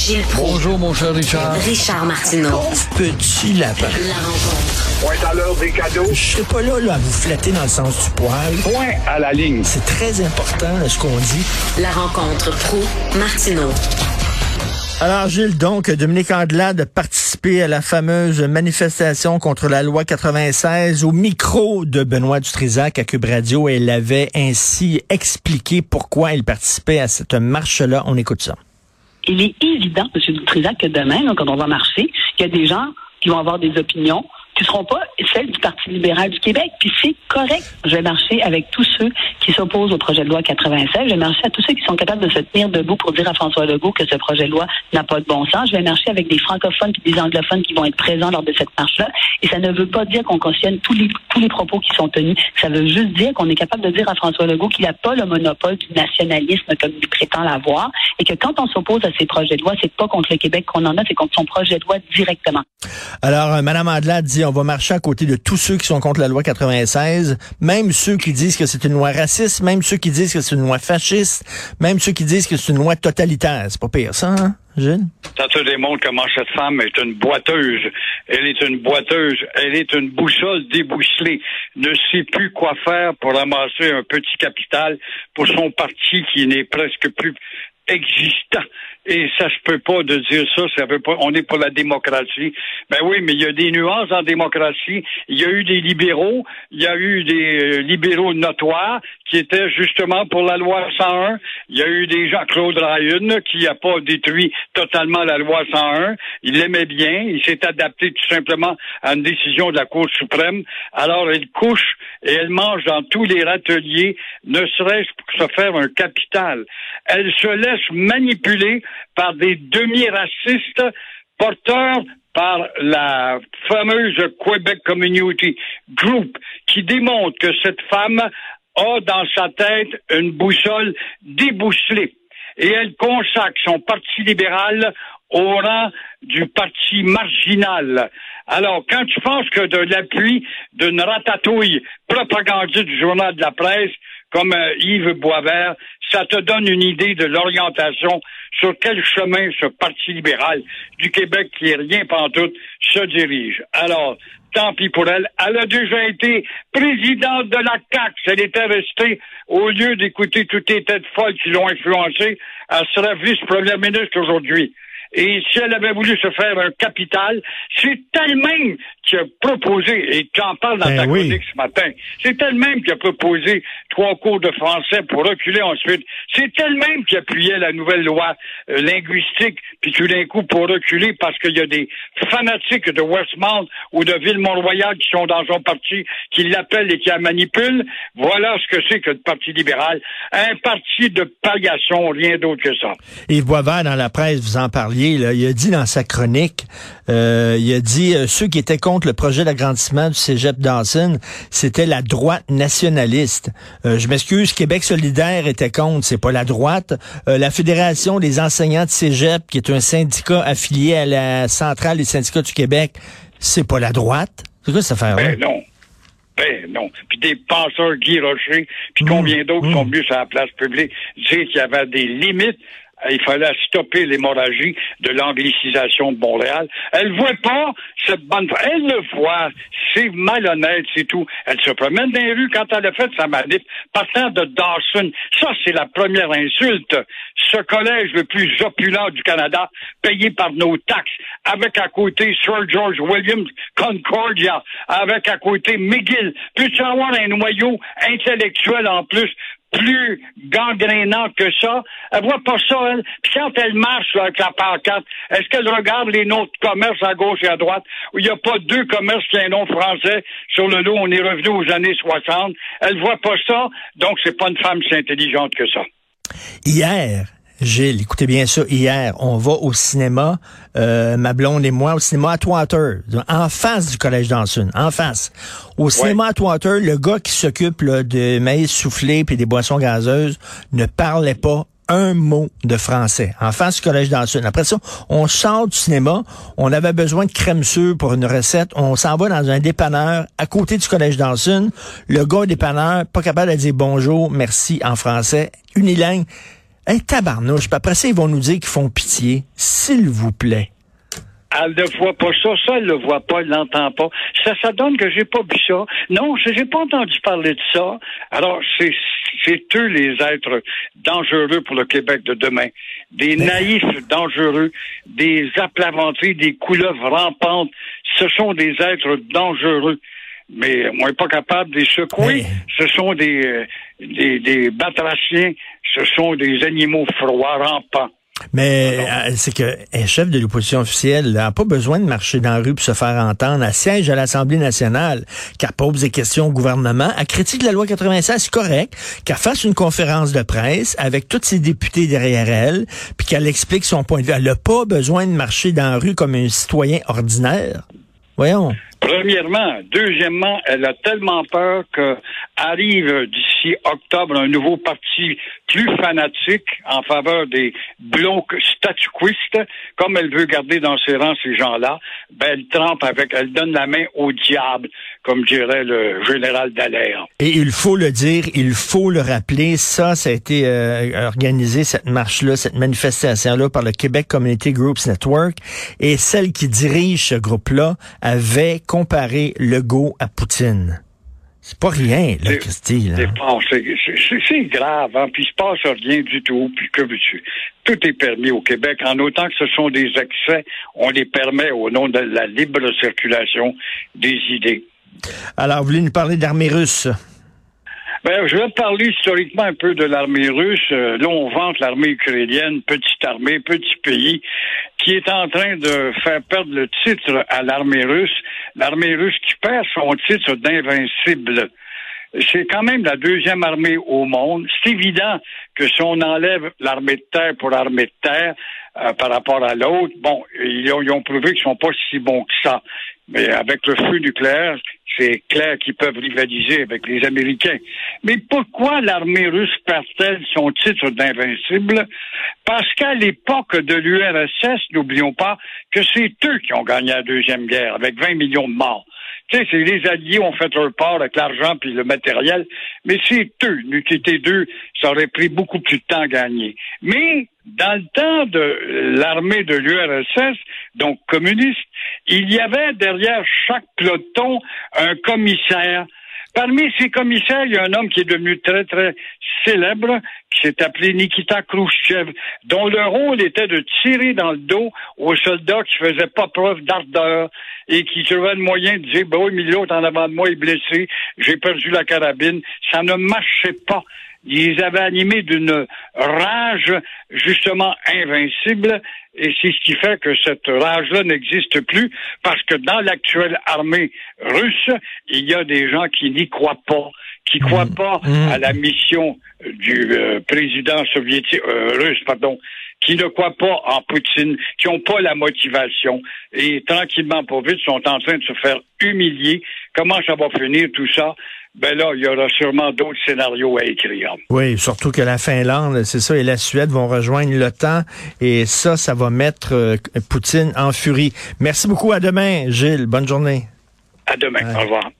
Gilles Proulx. Bonjour, mon cher Richard. Richard Martineau. Petit lapin. La rencontre. Point à l'heure des cadeaux. Je serai pas là, là à vous flatter dans le sens du poil. Point à la ligne. C'est très important là, ce qu'on dit. La rencontre pro martineau Alors Gilles, donc Dominique Andelade a participé à la fameuse manifestation contre la loi 96 au micro de Benoît Dutrisac à Cube Radio et elle avait ainsi expliqué pourquoi il participait à cette marche-là. On écoute ça. Il est évident, M. Dutrisac, que demain, quand on va marcher, il y a des gens qui vont avoir des opinions qui seront pas celles du Parti libéral du Québec. Puis c'est correct. Je vais marcher avec tous ceux qui s'opposent au projet de loi 96. Je vais marcher à tous ceux qui sont capables de se tenir debout pour dire à François Legault que ce projet de loi n'a pas de bon sens. Je vais marcher avec des francophones et des anglophones qui vont être présents lors de cette marche-là. Et ça ne veut pas dire qu'on cautionne tous les, propos qui sont tenus. Ça veut juste dire qu'on est capable de dire à François Legault qu'il n'a pas le monopole du nationalisme comme il prétend l'avoir et que quand on s'oppose à ces projets de loi, c'est pas contre le Québec qu'on en a, c'est contre son projet de loi directement. Alors, euh, Mme Andelade dit on va marcher à côté de tous ceux qui sont contre la loi 96, même ceux qui disent que c'est une loi raciste, même ceux qui disent que c'est une loi fasciste, même ceux qui disent que c'est une loi totalitaire. C'est pas pire, ça, hein, Gilles? Ça te démontre comment cette femme est une boiteuse. Elle est une boiteuse. Elle est une boussole débousselée. Ne sait plus quoi faire pour ramasser un petit capital pour son parti qui n'est presque plus existant. Et ça se peut pas de dire ça, ça veut pas, on est pour la démocratie. Ben oui, mais il y a des nuances en démocratie. Il y a eu des libéraux, il y a eu des euh, libéraux notoires qui étaient justement pour la loi 101. Il y a eu des gens, Claude Ryan, qui n'a pas détruit totalement la loi 101. Il l'aimait bien. Il s'est adapté tout simplement à une décision de la Cour suprême. Alors, elle couche et elle mange dans tous les râteliers, ne serait-ce se faire un capital. Elle se laisse manipuler par des demi-racistes porteurs par la fameuse Quebec Community Group qui démontre que cette femme a dans sa tête une boussole débousselée et elle consacre son parti libéral au rang du parti marginal. Alors, quand tu penses que de l'appui d'une ratatouille propagandiste du journal de la presse, comme euh, Yves Boisvert, ça te donne une idée de l'orientation sur quel chemin ce Parti libéral du Québec, qui est rien pantoute, se dirige. Alors, tant pis pour elle. Elle a déjà été présidente de la CAC. Elle était restée, au lieu d'écouter toutes les têtes folles qui l'ont influencée, elle serait vice-première ministre aujourd'hui. Et si elle avait voulu se faire un capital, c'est elle-même qui a proposé, et tu en parles dans Ben ta oui. chronique ce matin, c'est elle-même qui a proposé trois cours de français pour reculer ensuite. C'est elle-même qui appuyait la nouvelle loi euh, linguistique, puis tout d'un coup pour reculer parce qu'il y a des fanatiques de Westmount ou de Ville-Mont-Royal qui sont dans son parti, qui l'appellent et qui la manipulent. Voilà ce que c'est que le Parti libéral. Un parti de paillasson, rien d'autre que ça. Yves Boisvert, dans la presse, vous en parliez, là, il a dit dans sa chronique, euh, il a dit euh, ceux qui étaient contre le projet d'agrandissement du cégep Dawson, c'était la droite nationaliste. Euh, je m'excuse, Québec solidaire était contre, c'est pas la droite. Euh, la Fédération des enseignants de cégep, qui est un syndicat affilié à la centrale des syndicats du Québec, c'est pas la droite. C'est quoi cette affaire-là? Ben non. Ben non. Puis des penseurs Guy Rocher, puis combien d'autres sont venus sur la place publique dire qu'il y avait des limites. Il fallait stopper l'hémorragie de l'anglicisation de Montréal. Elle voit pas cette bonne... Elle le voit. C'est malhonnête, c'est tout. Elle se promène dans les rues quand elle a fait sa manip, partant de Dawson. Ça, c'est la première insulte. Ce collège le plus opulent du Canada, payé par nos taxes, avec à côté Sir George Williams Concordia, avec à côté McGill. Peux-tu avoir un noyau intellectuel en plus plus gangrénant que ça. Elle voit pas ça, elle. Puis quand elle marche avec la pancarte, est-ce qu'elle regarde les noms de commerce à gauche et à droite? Il n'y a pas deux commerces qui ont un nom français sur le lot, on est revenu aux années 60. Elle voit pas ça, donc c'est pas une femme si intelligente que ça. Hier, Gilles, écoutez bien ça, hier, on va au cinéma, euh, ma blonde et moi, au cinéma Atwater, en face du Collège d'Anson, en face. Au cinéma Atwater, le gars qui s'occupe de maïs soufflé puis des boissons gazeuses ne parlait pas un mot de français en face du collège d'Anson. Après ça, on sort du cinéma, on avait besoin de crème sûre pour une recette, on s'en va dans un dépanneur à côté du collège d'Anson. Le gars dépanneur, pas capable de dire bonjour, merci en français, unilingue. Hey, tabarnouche. Puis après ça, ils vont nous dire qu'ils font pitié. S'il vous plaît. Elle ne voit pas ça, ça, elle le voit pas, elle l'entend pas. Ça, ça donne que j'ai pas vu ça. Non, j'ai pas entendu parler de ça. Alors, c'est, c'est eux les êtres dangereux pour le Québec de demain. Des naïfs dangereux, des aplaventis, des couleuvres rampantes. Ce sont des êtres dangereux. Mais on n'est pas capable de les secouer. Ce sont des, euh, des, des batraciens. Ce sont des animaux froids, rampants. Mais euh, c'est que un chef de l'opposition officielle n'a pas besoin de marcher dans la rue pour se faire entendre. Elle siège à l'Assemblée nationale, qu'elle pose des questions au gouvernement, elle critique la loi 96, c'est correct, qu'elle fasse une conférence de presse avec tous ses députés derrière elle, puis qu'elle explique son point de vue. Elle n'a pas besoin de marcher dans la rue comme un citoyen ordinaire. Voyons. Premièrement. Deuxièmement, elle a tellement peur que arrive d'ici octobre un nouveau parti plus fanatique en faveur des blocs statuquistes, comme elle veut garder dans ses rangs ces gens-là, ben elle trempe avec, elle donne la main au diable, comme dirait le général Dallaire. Et il faut le dire, il faut le rappeler, ça, ça a été euh, organisé, cette marche-là, cette manifestation-là par le Québec Community Groups Network, et celle qui dirige ce groupe-là avait comparé Legault à Poutine. C'est pas rien, là, Christy. C'est grave, hein, puis il se passe rien du tout, puis que veux-tu? Tout est permis au Québec, en autant que ce sont des excès, on les permet au nom de la libre circulation des idées. Alors, vous voulez nous parler d'armée russe? Ben, je vais parler historiquement un peu de l'armée russe. Euh, là, on vante l'armée ukrainienne, petite armée, petit pays, qui est en train de faire perdre le titre à l'armée russe. L'armée russe qui perd son titre d'invincible. C'est quand même la deuxième armée au monde. C'est évident que si on enlève l'armée de terre pour l'armée de terre euh, par rapport à l'autre, bon, ils ont, ils ont prouvé qu'ils sont pas si bons que ça. Mais avec le feu nucléaire, c'est clair qu'ils peuvent rivaliser avec les Américains. Mais pourquoi l'armée russe perd-elle son titre d'invincible? Parce qu'à l'époque de l'URSS, n'oublions pas que c'est eux qui ont gagné la Deuxième Guerre avec 20 millions de morts. Tu sais, c'est les Alliés ont fait leur part avec l'argent puis le matériel, mais c'est eux. N'eût été deux, ça aurait pris beaucoup plus de temps à gagner. Mais dans le temps de l'armée de l'URSS, donc communiste, il y avait derrière chaque peloton un commissaire. Parmi ces commissaires, il y a un homme qui est devenu très, très célèbre, qui s'est appelé Nikita Khrushchev, dont le rôle était de tirer dans le dos aux soldats qui faisaient pas preuve d'ardeur et qui trouvaient le moyen de dire, bah oui, mais l'autre en avant de moi est blessé, j'ai perdu la carabine. Ça ne marchait pas. Ils avaient animé d'une rage justement invincible et c'est ce qui fait que cette rage-là n'existe plus parce que dans l'actuelle armée russe, il y a des gens qui n'y croient pas, qui croient mmh. pas mmh. à la mission du euh, président soviétique euh, russe, pardon, qui ne croient pas en Poutine, qui n'ont pas la motivation et tranquillement, pour vite, sont en train de se faire humilier. Comment ça va finir tout ça? Ben là, il y aura sûrement d'autres scénarios à écrire. Oui, surtout que la Finlande, c'est ça, et la Suède vont rejoindre l'OTAN, et ça, ça va mettre euh, Poutine en furie. Merci beaucoup. À demain, Gilles. Bonne journée. À demain. Au revoir.